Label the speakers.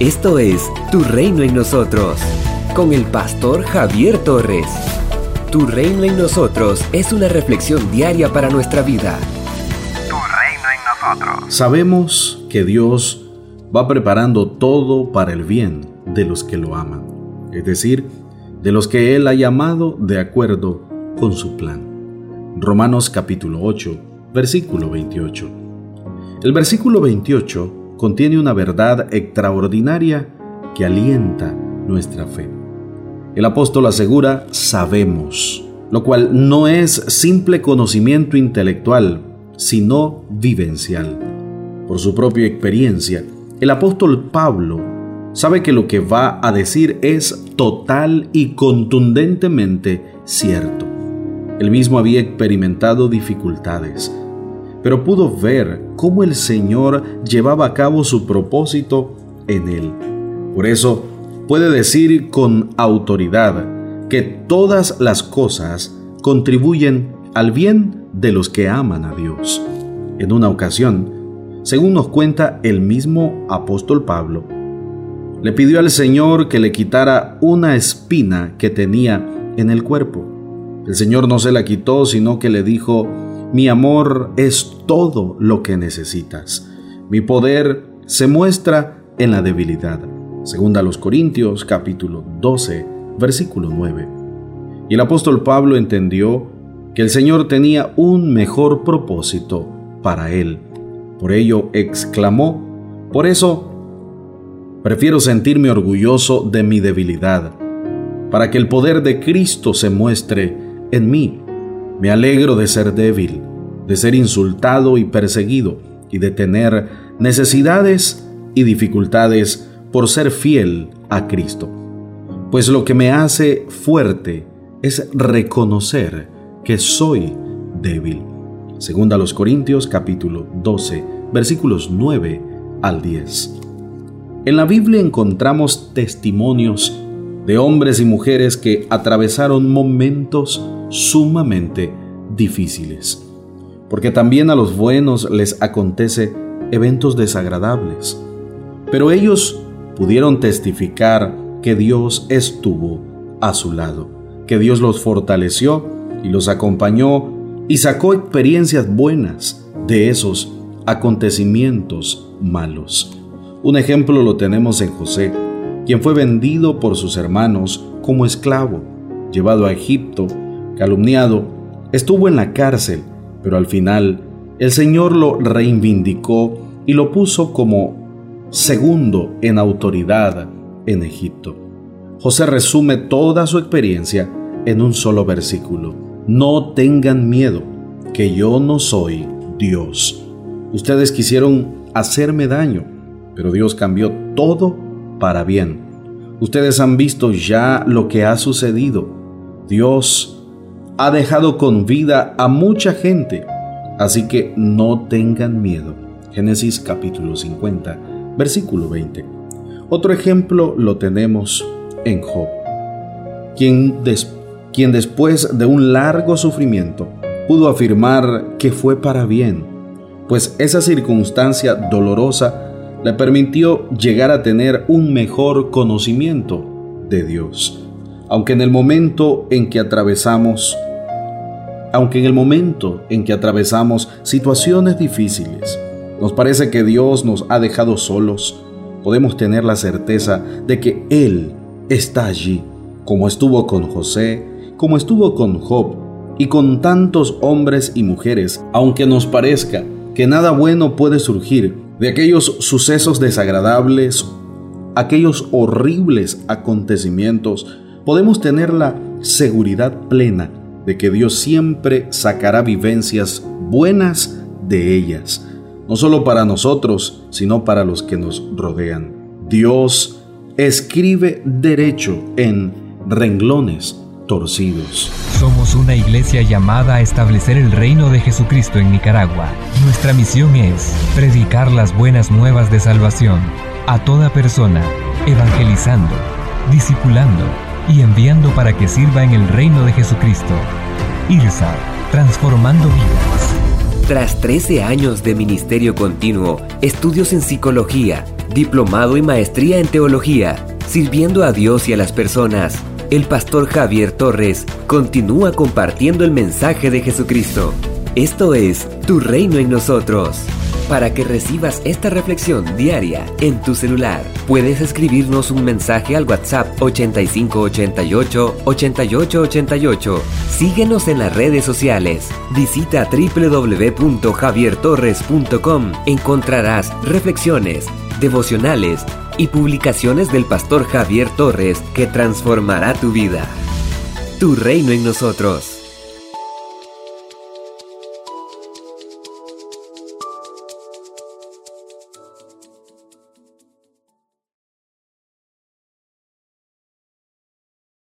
Speaker 1: Esto es Tu Reino en Nosotros, con el pastor Javier Torres. Tu Reino en Nosotros es una reflexión diaria para nuestra vida.
Speaker 2: Tu Reino en Nosotros.
Speaker 3: Sabemos que Dios va preparando todo para el bien de los que lo aman, es decir, de los que Él ha llamado de acuerdo con su plan. Romanos capítulo 8, versículo 28. El versículo 28 contiene una verdad extraordinaria que alienta nuestra fe. El apóstol asegura sabemos, lo cual no es simple conocimiento intelectual, sino vivencial. Por su propia experiencia, el apóstol Pablo sabe que lo que va a decir es total y contundentemente cierto. Él mismo había experimentado dificultades, pero pudo ver cómo el Señor llevaba a cabo su propósito en él. Por eso puede decir con autoridad que todas las cosas contribuyen al bien de los que aman a Dios. En una ocasión, según nos cuenta el mismo apóstol Pablo, le pidió al Señor que le quitara una espina que tenía en el cuerpo. El Señor no se la quitó, sino que le dijo, mi amor es todo lo que necesitas. Mi poder se muestra en la debilidad. Segunda a los Corintios capítulo 12, versículo 9. Y el apóstol Pablo entendió que el Señor tenía un mejor propósito para él. Por ello exclamó, por eso prefiero sentirme orgulloso de mi debilidad, para que el poder de Cristo se muestre en mí me alegro de ser débil, de ser insultado y perseguido, y de tener necesidades y dificultades por ser fiel a Cristo. Pues lo que me hace fuerte es reconocer que soy débil. Segunda a los Corintios capítulo 12, versículos 9 al 10. En la Biblia encontramos testimonios de hombres y mujeres que atravesaron momentos sumamente difíciles. Porque también a los buenos les acontece eventos desagradables. Pero ellos pudieron testificar que Dios estuvo a su lado, que Dios los fortaleció y los acompañó y sacó experiencias buenas de esos acontecimientos malos. Un ejemplo lo tenemos en José, quien fue vendido por sus hermanos como esclavo, llevado a Egipto, calumniado, estuvo en la cárcel, pero al final el Señor lo reivindicó y lo puso como segundo en autoridad en Egipto. José resume toda su experiencia en un solo versículo. No tengan miedo, que yo no soy Dios. Ustedes quisieron hacerme daño, pero Dios cambió todo para bien. Ustedes han visto ya lo que ha sucedido. Dios ha dejado con vida a mucha gente, así que no tengan miedo. Génesis capítulo 50, versículo 20. Otro ejemplo lo tenemos en Job, quien, quien después de un largo sufrimiento pudo afirmar que fue para bien, pues esa circunstancia dolorosa le permitió llegar a tener un mejor conocimiento de Dios. Aunque en el momento en que atravesamos, aunque en el momento en que atravesamos situaciones difíciles, nos parece que Dios nos ha dejado solos, podemos tener la certeza de que Él está allí, como estuvo con José, como estuvo con Job y con tantos hombres y mujeres, aunque nos parezca que nada bueno puede surgir de aquellos sucesos desagradables, aquellos horribles acontecimientos, podemos tener la seguridad plena de que Dios siempre sacará vivencias buenas de ellas, no solo para nosotros, sino para los que nos rodean. Dios escribe derecho en renglones torcidos.
Speaker 4: Somos una iglesia llamada a establecer el reino de Jesucristo en Nicaragua. Nuestra misión es predicar las buenas nuevas de salvación a toda persona, evangelizando, discipulando y enviando para que sirva en el reino de Jesucristo. IRSA, transformando vidas.
Speaker 1: Tras 13 años de ministerio continuo, estudios en psicología, diplomado y maestría en teología, sirviendo a Dios y a las personas. El pastor Javier Torres continúa compartiendo el mensaje de Jesucristo. Esto es Tu Reino en nosotros. Para que recibas esta reflexión diaria en tu celular, puedes escribirnos un mensaje al WhatsApp 8588-8888. Síguenos en las redes sociales. Visita www.javiertorres.com. Encontrarás reflexiones, devocionales y publicaciones del pastor Javier Torres que transformará tu vida. Tu reino en nosotros.